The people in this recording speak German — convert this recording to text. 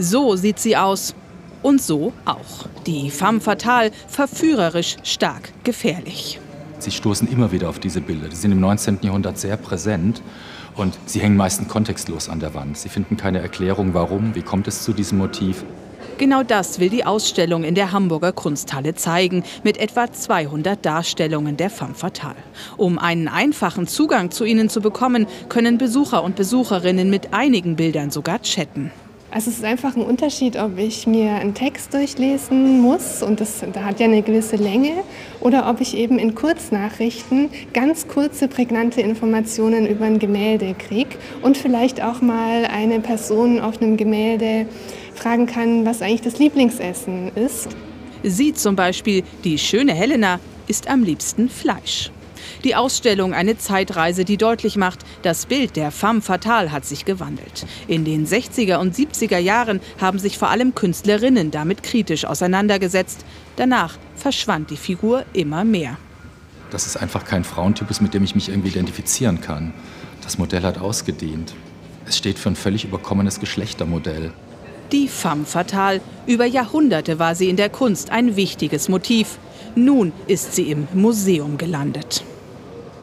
So sieht sie aus. Und so auch. Die femme fatale, verführerisch, stark, gefährlich. Sie stoßen immer wieder auf diese Bilder. Die sind im 19. Jahrhundert sehr präsent und sie hängen meistens kontextlos an der Wand. Sie finden keine Erklärung, warum, wie kommt es zu diesem Motiv. Genau das will die Ausstellung in der Hamburger Kunsthalle zeigen, mit etwa 200 Darstellungen der femme fatale. Um einen einfachen Zugang zu ihnen zu bekommen, können Besucher und Besucherinnen mit einigen Bildern sogar chatten. Also es ist einfach ein Unterschied, ob ich mir einen Text durchlesen muss und das da hat ja eine gewisse Länge oder ob ich eben in Kurznachrichten ganz kurze prägnante Informationen über ein Gemälde kriege und vielleicht auch mal eine Person auf einem Gemälde fragen kann, was eigentlich das Lieblingsessen ist. Sie zum Beispiel, die schöne Helena, isst am liebsten Fleisch. Die Ausstellung eine Zeitreise, die deutlich macht, das Bild der femme fatale hat sich gewandelt. In den 60er und 70er Jahren haben sich vor allem Künstlerinnen damit kritisch auseinandergesetzt. Danach verschwand die Figur immer mehr. Das ist einfach kein Frauentypus, mit dem ich mich irgendwie identifizieren kann. Das Modell hat ausgedehnt. Es steht für ein völlig überkommenes Geschlechtermodell. Die femme fatale. Über Jahrhunderte war sie in der Kunst ein wichtiges Motiv. Nun ist sie im Museum gelandet.